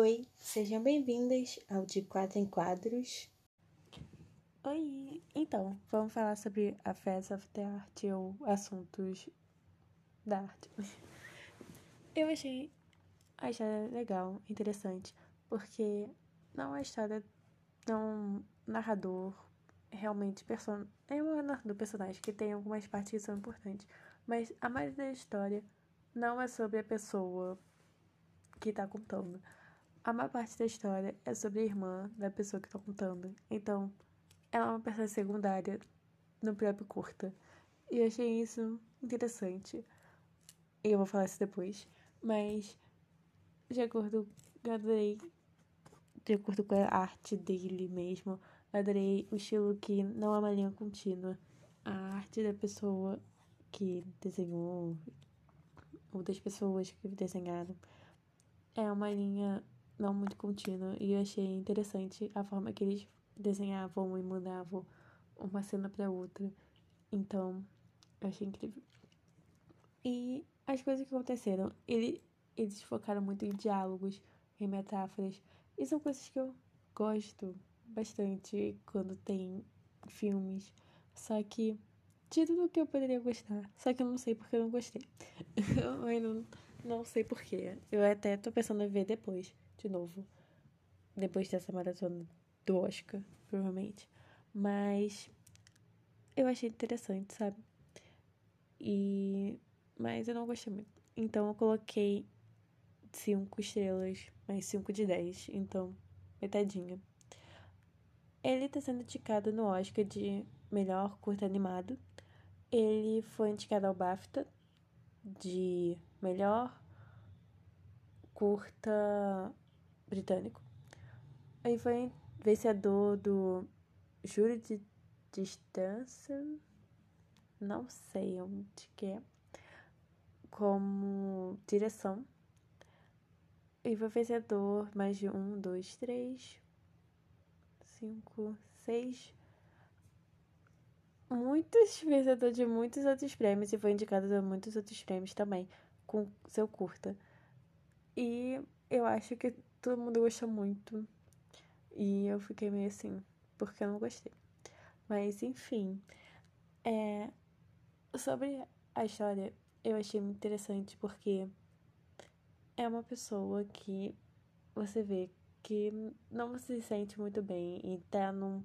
Oi, sejam bem-vindas ao De Quatro em Quadros. Oi, então, vamos falar sobre a Fest of the Art ou assuntos da arte. Eu achei a história legal, interessante, porque não é uma história tão narrador, realmente person... é um narrador personagem que tem algumas partes que são importantes, mas a maioria da história não é sobre a pessoa que tá contando. A maior parte da história é sobre a irmã da pessoa que tá contando. Então, ela é uma personagem secundária no próprio curta. E eu achei isso interessante. E eu vou falar isso depois. Mas, de acordo, eu adorei. De acordo com a arte dele mesmo, adorei o estilo que não é uma linha contínua. A arte da pessoa que desenhou, ou das pessoas que desenharam, é uma linha não muito contínua. E eu achei interessante a forma que eles desenhavam e mudavam uma cena para outra. Então, eu achei incrível. E as coisas que aconteceram, ele, eles focaram muito em diálogos, em metáforas. E são coisas que eu gosto bastante quando tem filmes. Só que de tudo que eu poderia gostar. Só que eu não sei porque eu não gostei. eu ainda não, sei porquê. Eu até tô pensando em ver depois, de novo. Depois dessa maratona do Oscar, provavelmente. Mas eu achei interessante, sabe? E mas eu não gostei muito. Então eu coloquei cinco estrelas, mais cinco de 10, então metadinha. Ele tá sendo indicado no Oscar de melhor curta animado. Ele foi indicado ao BAFTA de melhor curta britânico. Ele foi vencedor do júri de distância, não sei onde que é, como direção. E foi vencedor mais de um, dois, três, cinco, seis. Muitos vencedor de muitos outros prêmios e foi indicado a muitos outros prêmios também com seu curta. E eu acho que todo mundo gostou muito. E eu fiquei meio assim, porque eu não gostei. Mas enfim, é sobre a história, eu achei muito interessante porque é uma pessoa que você vê que não se sente muito bem e tá num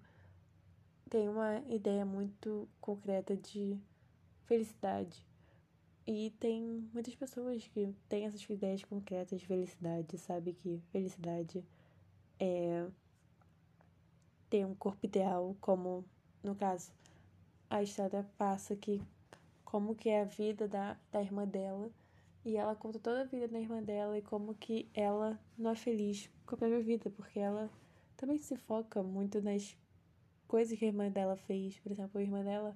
tem uma ideia muito concreta de felicidade. E tem muitas pessoas que têm essas ideias concretas de felicidade, sabe que felicidade é ter um corpo ideal, como no caso a história passa que como que é a vida da, da irmã dela e ela conta toda a vida da irmã dela e como que ela não é feliz com a própria vida, porque ela também se foca muito nas coisas que a irmã dela fez. Por exemplo, a irmã dela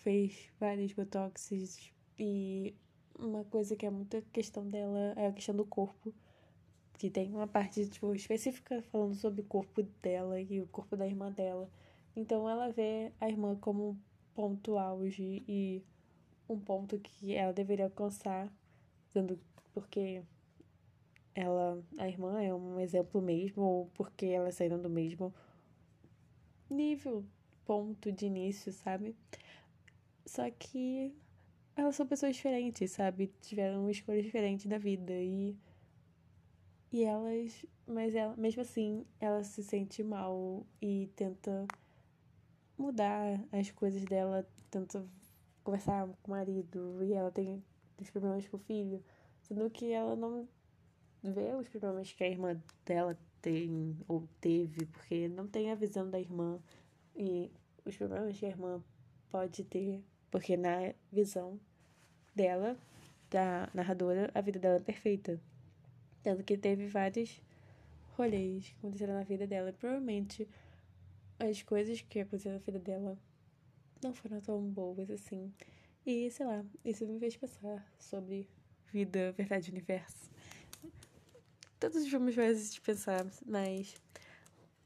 fez vários botoxes e uma coisa que é muita questão dela é a questão do corpo. Que tem uma parte tipo, específica falando sobre o corpo dela e o corpo da irmã dela. Então ela vê a irmã como um ponto auge e um ponto que ela deveria alcançar, sendo porque ela, a irmã é um exemplo mesmo, ou porque elas saíram do mesmo nível, ponto de início, sabe? Só que elas são pessoas diferentes, sabe? Tiveram escolhas diferentes da vida e e elas, mas ela, mesmo assim, ela se sente mal e tenta mudar as coisas dela, tenta conversar com o marido e ela tem os problemas com o filho, sendo que ela não vê os problemas que a irmã dela tem ou teve, porque não tem a visão da irmã e os problemas que a irmã pode ter, porque na visão dela, da narradora, a vida dela é perfeita. Tanto que teve vários rolês que aconteceram na vida dela. E provavelmente as coisas que aconteceram na vida dela não foram tão boas assim. E sei lá, isso me fez pensar sobre vida, verdade, universo. Todos os filmes fazem de pensar, mas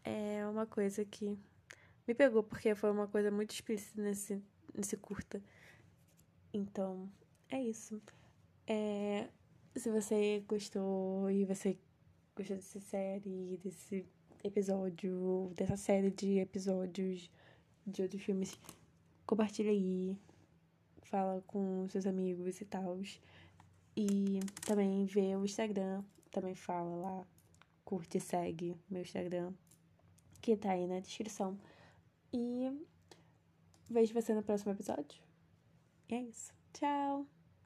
é uma coisa que me pegou porque foi uma coisa muito explícita nesse, nesse curta. Então, é isso. É, se você gostou e você gostou dessa série, desse episódio, dessa série de episódios de outros filmes, compartilha aí, fala com seus amigos e tal. E também vê o Instagram, também fala lá, curte e segue meu Instagram, que tá aí na descrição. E vejo você no próximo episódio. E é isso. Tchau!